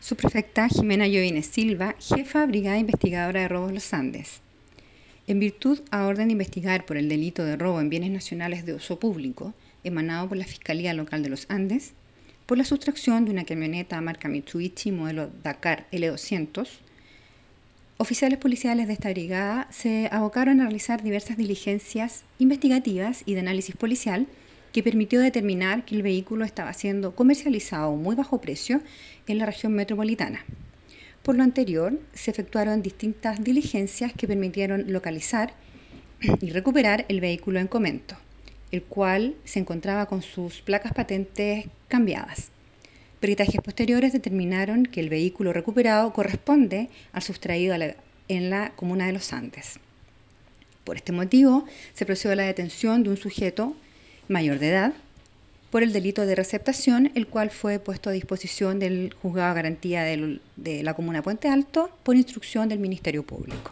Subprefecta Jimena Llovines Silva, jefa Brigada Investigadora de Robos Los Andes. En virtud a orden de investigar por el delito de robo en bienes nacionales de uso público, emanado por la Fiscalía Local de los Andes, por la sustracción de una camioneta marca Mitsubishi modelo Dakar L200, oficiales policiales de esta brigada se abocaron a realizar diversas diligencias investigativas y de análisis policial que permitió determinar que el vehículo estaba siendo comercializado a muy bajo precio en la región metropolitana. Por lo anterior, se efectuaron distintas diligencias que permitieron localizar y recuperar el vehículo en comento, el cual se encontraba con sus placas patentes cambiadas. Peritajes posteriores determinaron que el vehículo recuperado corresponde al sustraído en la comuna de Los Andes. Por este motivo, se procedió a la detención de un sujeto mayor de edad por el delito de receptación, el cual fue puesto a disposición del juzgado de garantía de la comuna Puente Alto por instrucción del Ministerio Público.